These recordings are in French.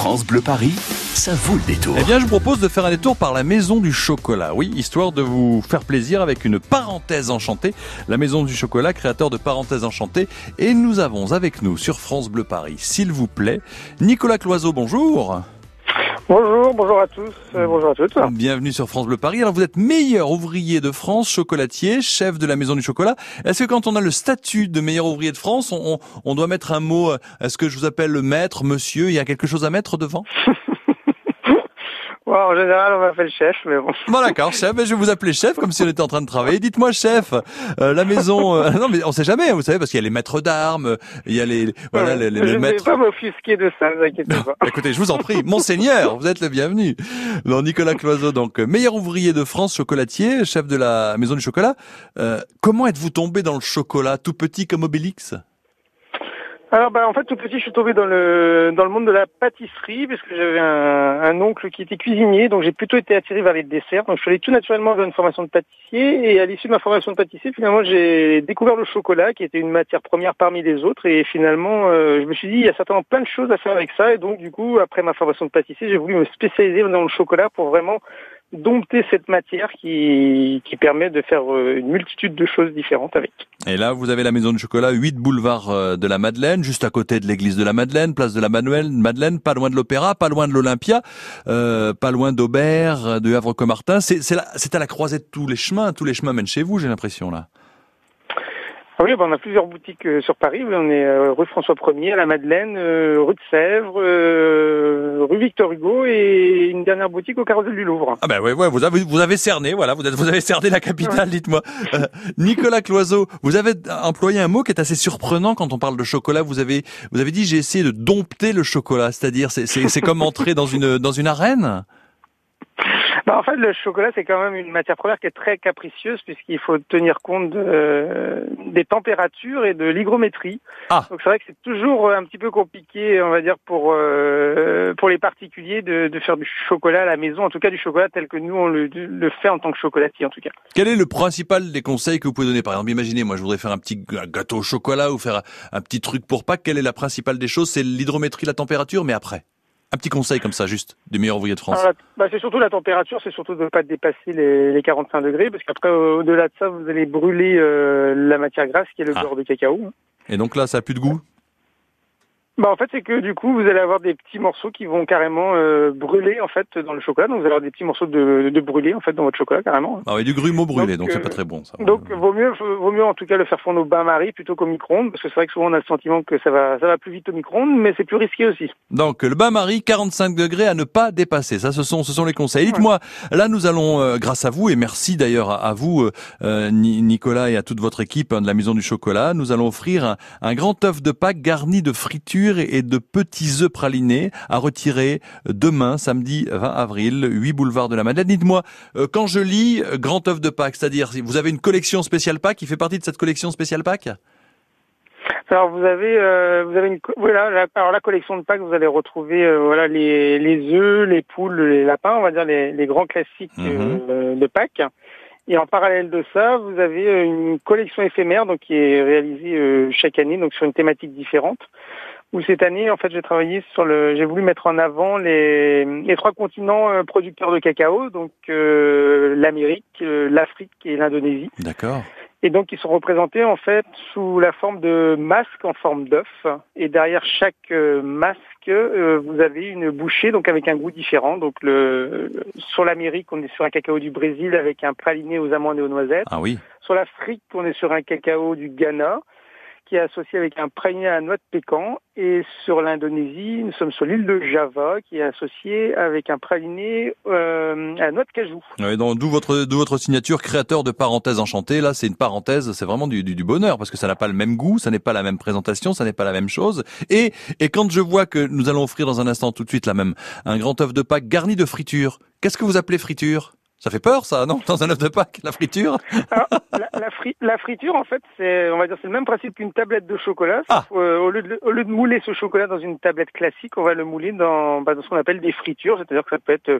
France Bleu Paris, ça vaut le détour. Eh bien, je propose de faire un détour par la Maison du Chocolat. Oui, histoire de vous faire plaisir avec une parenthèse enchantée. La Maison du Chocolat, créateur de parenthèses enchantées. Et nous avons avec nous sur France Bleu Paris, s'il vous plaît, Nicolas Cloiseau, bonjour. Bonjour, bonjour à tous, euh, bonjour à toutes. Bienvenue sur France Bleu Paris. Alors vous êtes meilleur ouvrier de France, chocolatier, chef de la Maison du Chocolat. Est-ce que quand on a le statut de meilleur ouvrier de France, on, on doit mettre un mot Est-ce que je vous appelle le maître, monsieur? Il y a quelque chose à mettre devant? en général, on m'appelle chef, mais bon. Bon d'accord, chef. Mais je vais vous appeler chef, comme si on était en train de travailler. Dites-moi, chef, euh, la maison. Euh, non, mais on sait jamais, vous savez, parce qu'il y a les maîtres d'armes, il y a les voilà les, les, je maîtres. Je ne vais pas m'offusquer de ça, ne vous inquiétez pas. Écoutez, je vous en prie, monseigneur, vous êtes le bienvenu. Non, Nicolas Cloiseau, donc meilleur ouvrier de France, chocolatier, chef de la maison du chocolat. Euh, comment êtes-vous tombé dans le chocolat, tout petit comme Obélix? Alors bah en fait tout petit je suis tombé dans le dans le monde de la pâtisserie parce que j'avais un, un, oncle qui était cuisinier donc j'ai plutôt été attiré vers les desserts. Donc je suis allé tout naturellement vers une formation de pâtissier et à l'issue de ma formation de pâtissier finalement j'ai découvert le chocolat qui était une matière première parmi les autres et finalement euh, je me suis dit il y a certainement plein de choses à faire avec ça et donc du coup après ma formation de pâtissier j'ai voulu me spécialiser dans le chocolat pour vraiment dompter cette matière qui, qui permet de faire euh, une multitude de choses différentes avec. Et là, vous avez la maison de chocolat, 8 boulevard euh, de la Madeleine, juste à côté de l'église de la Madeleine, place de la Madeleine, pas loin de l'Opéra, pas loin de l'Olympia, euh, pas loin d'Aubert, de Havre-Comartin. C'est à la croisée de tous les chemins, tous les chemins mènent chez vous, j'ai l'impression là. Ah oui, ben on a plusieurs boutiques euh, sur Paris. on est euh, rue François 1er, à la Madeleine, euh, rue de Sèvres, rue Victor Hugo et une dernière boutique au Carrousel du Louvre. Ah ben ouais, ouais, vous avez vous avez cerné, voilà, vous, vous avez cerné la capitale. Dites-moi, Nicolas Cloiseau, vous avez employé un mot qui est assez surprenant quand on parle de chocolat. Vous avez vous avez dit j'ai essayé de dompter le chocolat, c'est-à-dire c'est c'est comme entrer dans une dans une arène? Bah, en fait, le chocolat, c'est quand même une matière première qui est très capricieuse puisqu'il faut tenir compte de, des températures et de l'hygrométrie. Ah. Donc c'est vrai que c'est toujours un petit peu compliqué, on va dire, pour euh, pour les particuliers de, de, faire du chocolat à la maison, en tout cas du chocolat tel que nous on le, le fait en tant que chocolatier, en tout cas. Quel est le principal des conseils que vous pouvez donner? Par exemple, imaginez, moi, je voudrais faire un petit gâteau au chocolat ou faire un petit truc pour Pâques. Quelle est la principale des choses? C'est l'hydrométrie, la température, mais après? Un petit conseil comme ça, juste, du meilleur ouvrier de France. bah, c'est surtout la température, c'est surtout de ne pas dépasser les, les 45 degrés, parce qu'après, au-delà de ça, vous allez brûler euh, la matière grasse, qui est le ah. beurre de cacao. Et donc là, ça a plus de goût? Bah en fait c'est que du coup vous allez avoir des petits morceaux qui vont carrément euh, brûler en fait dans le chocolat donc vous allez avoir des petits morceaux de, de brûlé en fait dans votre chocolat carrément. Ah oui du grumeau brûlé donc c'est pas très bon ça. Donc vaut mieux vaut mieux en tout cas le faire fondre au bain-marie plutôt qu'au micro-ondes parce que c'est vrai que souvent on a le sentiment que ça va ça va plus vite au micro-ondes mais c'est plus risqué aussi. Donc le bain-marie 45 degrés à ne pas dépasser ça ce sont ce sont les conseils. Dites-moi là nous allons euh, grâce à vous et merci d'ailleurs à, vous euh, Nicolas et à toute votre équipe hein, de la Maison du Chocolat nous allons offrir un, un grand œuf de Pâques garni de friture et de petits œufs pralinés à retirer demain, samedi 20 avril, 8 boulevard de la Madeleine. Dites-moi, euh, quand je lis euh, Grand œuf de Pâques, c'est-à-dire vous avez une collection spéciale Pâques qui fait partie de cette collection spéciale Pâques? Alors vous avez euh, vous avez une voilà la, alors la collection de Pâques vous allez retrouver voilà les les œufs, les poules, les lapins, on va dire les, les grands classiques mhm. de Pâques. Et en parallèle de ça, vous avez une collection éphémère donc qui est réalisée chaque année donc sur une thématique différente où cette année, en fait, j'ai travaillé sur le, j'ai voulu mettre en avant les, les trois continents euh, producteurs de cacao, donc euh, l'Amérique, euh, l'Afrique et l'Indonésie. D'accord. Et donc, ils sont représentés en fait sous la forme de masques en forme d'œuf. Et derrière chaque masque, vous avez une bouchée, donc avec un goût différent. Donc, le, sur l'Amérique, on est sur un cacao du Brésil avec un praliné aux amandes et aux noisettes. Ah oui. Sur l'Afrique, on est sur un cacao du Ghana qui est associé avec un praliné à noix de pécan. Et sur l'Indonésie, nous sommes sur l'île de Java, qui est associé avec un praliné euh, à noix de cajou. d'où votre, votre signature créateur de parenthèses enchantées. Là, c'est une parenthèse, c'est vraiment du, du, bonheur, parce que ça n'a pas le même goût, ça n'est pas la même présentation, ça n'est pas la même chose. Et, et quand je vois que nous allons offrir dans un instant tout de suite la même un grand œuf de Pâques garni de friture, qu'est-ce que vous appelez friture? Ça fait peur, ça, non Dans un œuf de Pâques, la friture la, friture, en fait, c'est, on va dire, c'est le même principe qu'une tablette de chocolat. Ah. Euh, au, lieu de, au lieu de mouler ce chocolat dans une tablette classique, on va le mouler dans, bah, dans ce qu'on appelle des fritures, c'est-à-dire que ça peut être euh,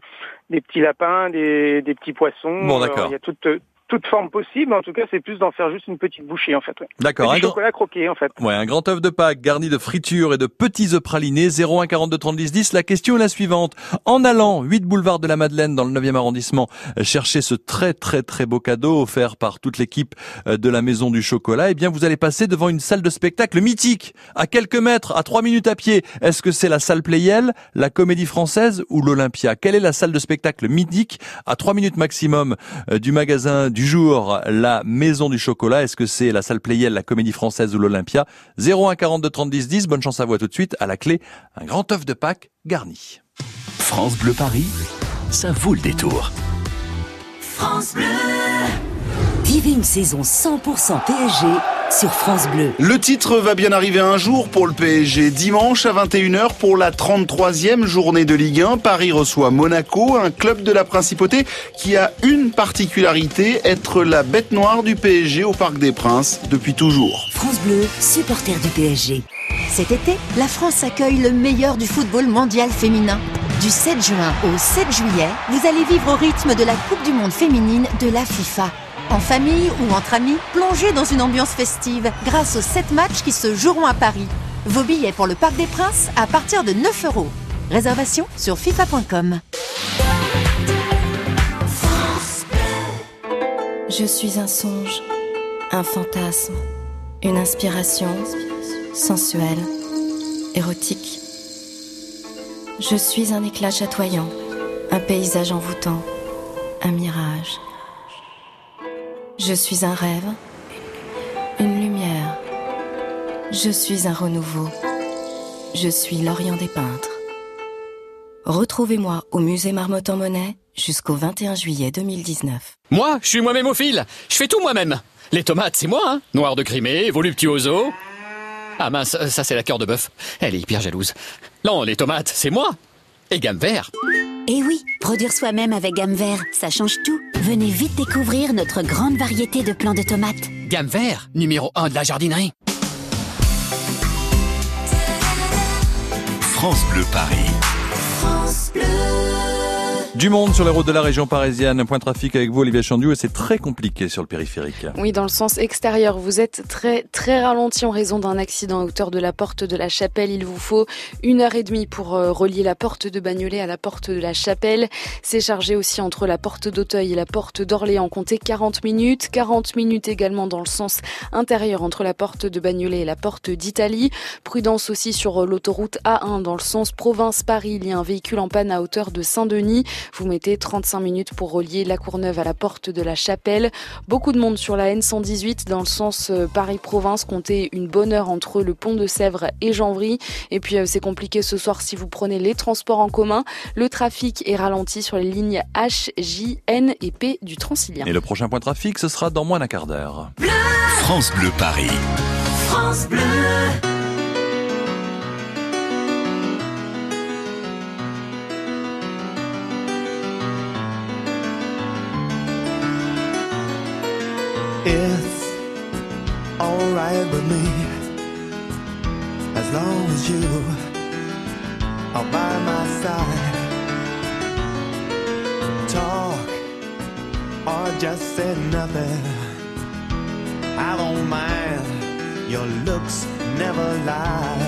des petits lapins, des, des petits poissons. Bon, d'accord. Il y a toutes, toute forme possible. En tout cas, c'est plus d'en faire juste une petite bouchée, en fait. D'accord. Un chocolat croqué, en fait. Ouais, un grand œuf de Pâques garni de friture et de petits œufs pralinés. 01 42 30 10 10. La question est la suivante. En allant 8 boulevard de la Madeleine dans le 9e arrondissement, chercher ce très très très beau cadeau offert par toute l'équipe euh, de la Maison du Chocolat, eh bien vous allez passer devant une salle de spectacle mythique, à quelques mètres, à 3 minutes à pied. Est-ce que c'est la salle Playel, la Comédie Française ou l'Olympia? Quelle est la salle de spectacle mythique à 3 minutes maximum euh, du magasin du jour, la Maison du Chocolat Est-ce que c'est la salle Playel, la Comédie Française ou l'Olympia? 01 42 30 10 10. Bonne chance à vous tout de suite. À la clé, un grand œuf de Pâques garni. France Bleu Paris, ça vaut le détour. France Bleu. Vivez une saison 100% PSG sur France Bleu. Le titre va bien arriver un jour pour le PSG. Dimanche à 21h pour la 33e journée de Ligue 1, Paris reçoit Monaco, un club de la principauté qui a une particularité, être la bête noire du PSG au Parc des Princes depuis toujours. France Bleu, supporter du PSG. Cet été, la France accueille le meilleur du football mondial féminin. Du 7 juin au 7 juillet, vous allez vivre au rythme de la Coupe du Monde féminine de la FIFA. En famille ou entre amis, plongez dans une ambiance festive grâce aux 7 matchs qui se joueront à Paris. Vos billets pour le Parc des Princes à partir de 9 euros. Réservation sur FIFA.com. Je suis un songe, un fantasme, une inspiration sensuelle, érotique. Je suis un éclat chatoyant, un paysage envoûtant, un mirage. Je suis un rêve, une lumière. Je suis un renouveau. Je suis l'Orient des peintres. Retrouvez-moi au musée Marmottan Monet jusqu'au 21 juillet 2019. Moi, je suis moi-même au fil. Je fais tout moi-même. Les tomates, c'est moi, hein. Noir de Crimée, voluptuoso. Ah mince, ça c'est la cœur de bœuf. Elle est hyper jalouse. Non, les tomates, c'est moi. Et gamme vert. Eh oui, produire soi-même avec gamme vert, ça change tout. Venez vite découvrir notre grande variété de plants de tomates. Gamme vert, numéro 1 de la jardinerie. France Bleu Paris. France Bleu. Du monde sur les routes de la région parisienne. Point trafic avec vous, Olivier Chandiou, et c'est très compliqué sur le périphérique. Oui, dans le sens extérieur, vous êtes très très ralenti en raison d'un accident à hauteur de la porte de la Chapelle. Il vous faut une heure et demie pour euh, relier la porte de Bagnolet à la porte de la Chapelle. C'est chargé aussi entre la porte d'Auteuil et la porte d'Orléans. Comptez 40 minutes. 40 minutes également dans le sens intérieur entre la porte de Bagnolet et la porte d'Italie. Prudence aussi sur l'autoroute A1 dans le sens province-Paris. Il y a un véhicule en panne à hauteur de Saint-Denis. Vous mettez 35 minutes pour relier la Courneuve à la porte de la Chapelle. Beaucoup de monde sur la N118 dans le sens euh, Paris-Province. Comptez une bonne heure entre le pont de Sèvres et Janvry. Et puis euh, c'est compliqué ce soir si vous prenez les transports en commun. Le trafic est ralenti sur les lignes H, J, N et P du Transilien. Et le prochain point de trafic, ce sera dans moins d'un quart d'heure. France Bleu Paris. France Bleu. It's alright with me as long as you are by my side. Talk or just say nothing. I don't mind. Your looks never lie.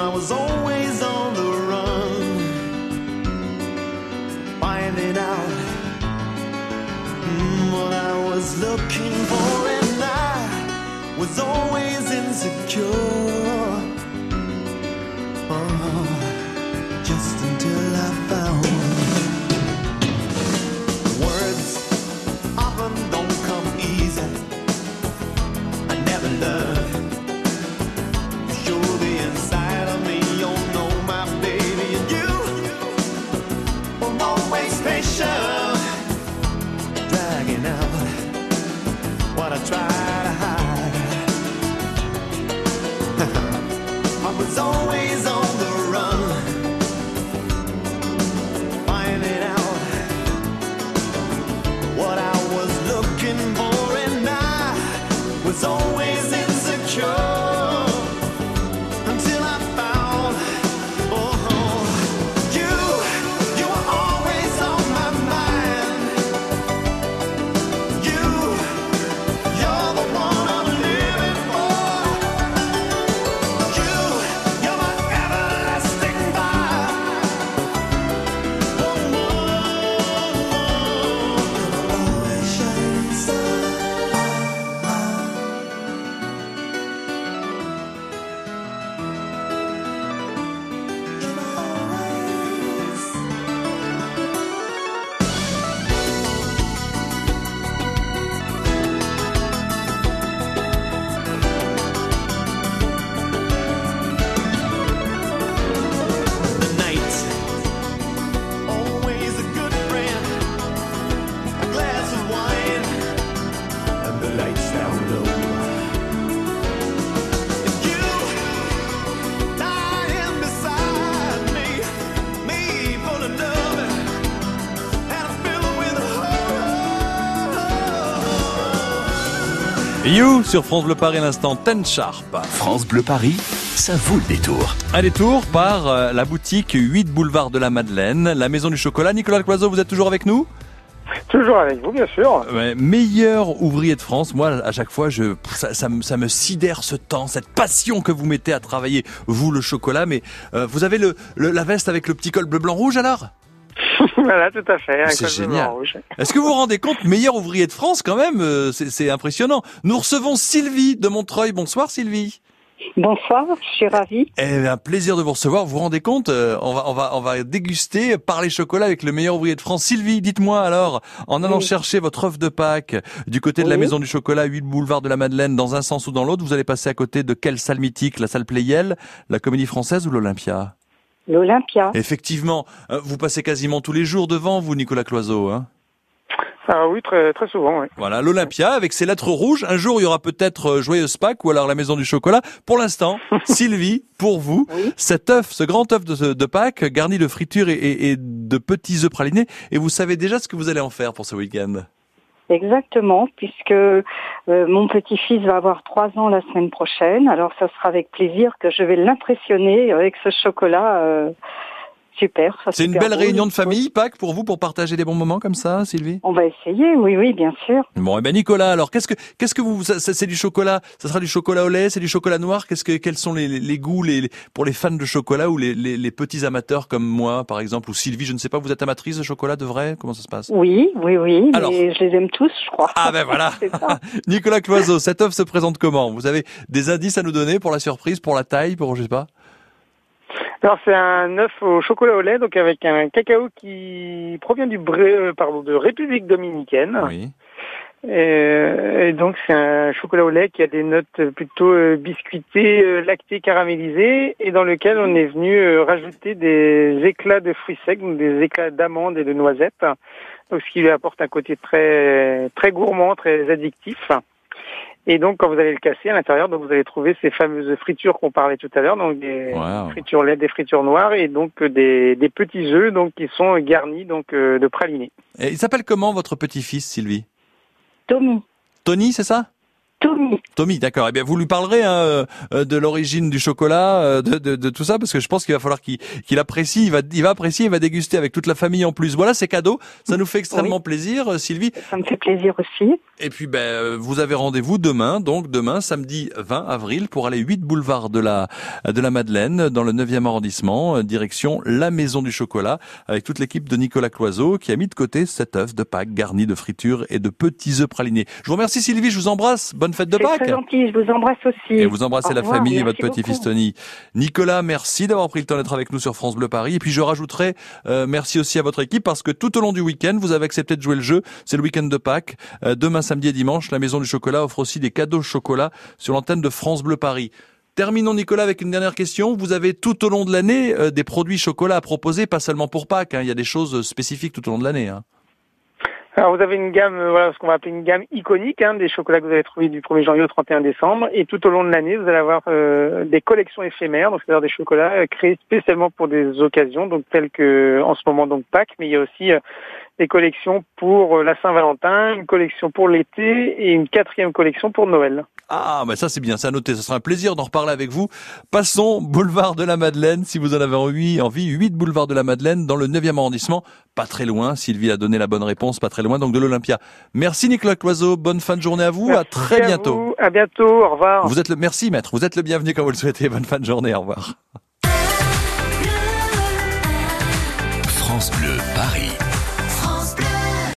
I was always on the run, finding out what I was looking for, and I was always insecure. You sur France Bleu Paris, l'instant 10 Sharp. France Bleu Paris, ça vaut le détour. Un détour par euh, la boutique 8 boulevard de la Madeleine, la maison du chocolat. Nicolas Cloiseau, vous êtes toujours avec nous? Toujours avec vous, bien sûr. Ouais, meilleur ouvrier de France. Moi, à chaque fois, je, ça, ça, me- ça me sidère ce temps, cette passion que vous mettez à travailler, vous, le chocolat. Mais euh, vous avez le, le- la veste avec le petit col bleu, blanc, rouge alors? voilà, tout à fait. un C'est génial. Est-ce que vous vous rendez compte, meilleur ouvrier de France quand même euh, C'est c'est impressionnant. Nous recevons Sylvie de Montreuil. Bonsoir Sylvie. Bonsoir, je suis ravie. Eh bien, plaisir de vous recevoir. Vous vous rendez compte euh, On va, on va, on va déguster par les chocolats avec le meilleur ouvrier de France. Sylvie, dites-moi alors, en allant Oui. chercher votre œuf de Pâques du côté de la Oui. Maison du Chocolat, 8 boulevard de la Madeleine, dans un sens ou dans l'autre, vous allez passer à côté de quelle salle mythique? La salle Playel, la Comédie Française ou l'Olympia? L'Olympia. Effectivement, euh, vous passez quasiment tous les jours devant vous, Nicolas Cloiseau. Hein Ah oui, très, très souvent, oui. Voilà, l'Olympia avec ses lettres rouges. Un jour, il y aura peut-être euh, Joyeuse Pâques ou alors la Maison du Chocolat. Pour l'instant, Sylvie, pour vous, cet œuf, ce grand œuf de, de Pâques, garni de fritures et, et- et de petits œufs pralinés. Et vous savez déjà ce que vous allez en faire pour ce week-end Exactement, puisque euh, mon petit-fils va avoir trois ans la semaine prochaine. Alors, ça sera avec plaisir que je vais l'impressionner avec ce chocolat euh, super. C'est une belle beau. réunion de famille, Pâques, pour vous, pour partager des bons moments comme ça, Sylvie? On va essayer, oui, oui, bien sûr. Bon, et ben Nicolas, alors qu'est-ce que qu'est-ce que vous c'est du chocolat Ça sera du chocolat au lait, c'est du chocolat noir. Qu'est-ce que quels sont les, les, les goûts les, les- pour les fans de chocolat ou les, les, les petits amateurs comme moi, par exemple, ou Sylvie, je ne sais pas, vous êtes amatrice de chocolat de vrai? Comment ça se passe? Oui, oui, oui, Alors. mais je les aime tous, je crois. Ah ben voilà. Nicolas Cloiseau, cette offre se présente comment? Vous avez des indices à nous donner pour la surprise, pour la taille, pour je sais pas? Alors c'est un œuf au chocolat au lait, donc avec un cacao qui provient du Bré- euh, pardon de République dominicaine. Oui. Et, et donc c'est un chocolat au lait qui a des notes plutôt euh, biscuitées, euh, lactées, caramélisées, et dans lequel on est venu euh, rajouter des éclats de fruits secs, donc des éclats d'amandes et de noisettes, donc ce qui lui apporte un côté très très gourmand, très addictif. Et donc, quand vous allez le casser à l'intérieur, donc vous allez trouver ces fameuses fritures qu'on parlait tout à l'heure, donc des Wow. fritures lait, des fritures noires, et donc euh, des, des petits œufs, donc qui sont garnis donc euh, de pralinés. Et il s'appelle comment votre petit-fils, Sylvie? Tommy. Tony, c'est ça? Tommy. Tommy, d'accord. Eh bien, vous lui parlerez hein, euh, de l'origine du chocolat, euh, de, de, de tout ça, parce que je pense qu'il va falloir qu'il qu'il apprécie, il va, il va apprécier, il va déguster avec toute la famille en plus. Voilà, c'est cadeau. Ça nous fait extrêmement plaisir, euh, Sylvie. Ça me fait plaisir aussi. Et puis, ben, vous avez rendez-vous demain, donc demain, samedi 20 avril, pour aller 8 boulevard de la de la Madeleine, dans le 9e arrondissement, direction la Maison du Chocolat, avec toute l'équipe de Nicolas Cloiseau, qui a mis de côté cet œuf de Pâques garni de fritures et de petits œufs pralinés. Je vous remercie, Sylvie. Je vous embrasse. Bonne fête de Pâques. très gentil, je vous embrasse aussi. Et vous embrassez Au la revoir, famille et votre petit-fils beaucoup. Tony. Nicolas, merci d'avoir pris le temps d'être avec nous sur France Bleu Paris. Et puis je rajouterai euh, merci aussi à votre équipe parce que tout au long du week-end, vous avez accepté de jouer le jeu. C'est le week-end de Pâques. Euh, demain, samedi et dimanche, la Maison du Chocolat offre aussi des cadeaux chocolat sur l'antenne de France Bleu Paris. Terminons Nicolas avec une dernière question. Vous avez tout au long de l'année euh, des produits chocolat à proposer, pas seulement pour Pâques. hein. Il y a des choses spécifiques tout au long de l'année. hein. Alors vous avez une gamme, euh, voilà ce qu'on va appeler une gamme iconique, hein, des chocolats que vous allez trouver du 1er janvier au 31 décembre, et tout au long de l'année, vous allez avoir euh, des collections éphémères, donc c'est-à-dire des chocolats euh, créés spécialement pour des occasions, donc telles que en ce moment donc Pâques, mais il y a aussi euh, des collections pour euh, la Saint-Valentin, une collection pour l'été et une quatrième collection pour Noël. Ah, bah ça c'est bien, c'est à noter. Ce sera un plaisir d'en reparler avec vous. Passons boulevard de la Madeleine, si vous en avez envie, envie 8 boulevard de la Madeleine, dans le 9e arrondissement, pas très loin. Sylvie a donné la bonne réponse, pas très loin, donc de l'Olympia. Merci Nicolas Cloiseau, bonne fin de journée à vous, à très à bientôt. vous, à bientôt, au revoir. Vous êtes le, merci maître, vous êtes le bienvenu quand vous le souhaitez. Bonne fin de journée, au revoir. France Bleu.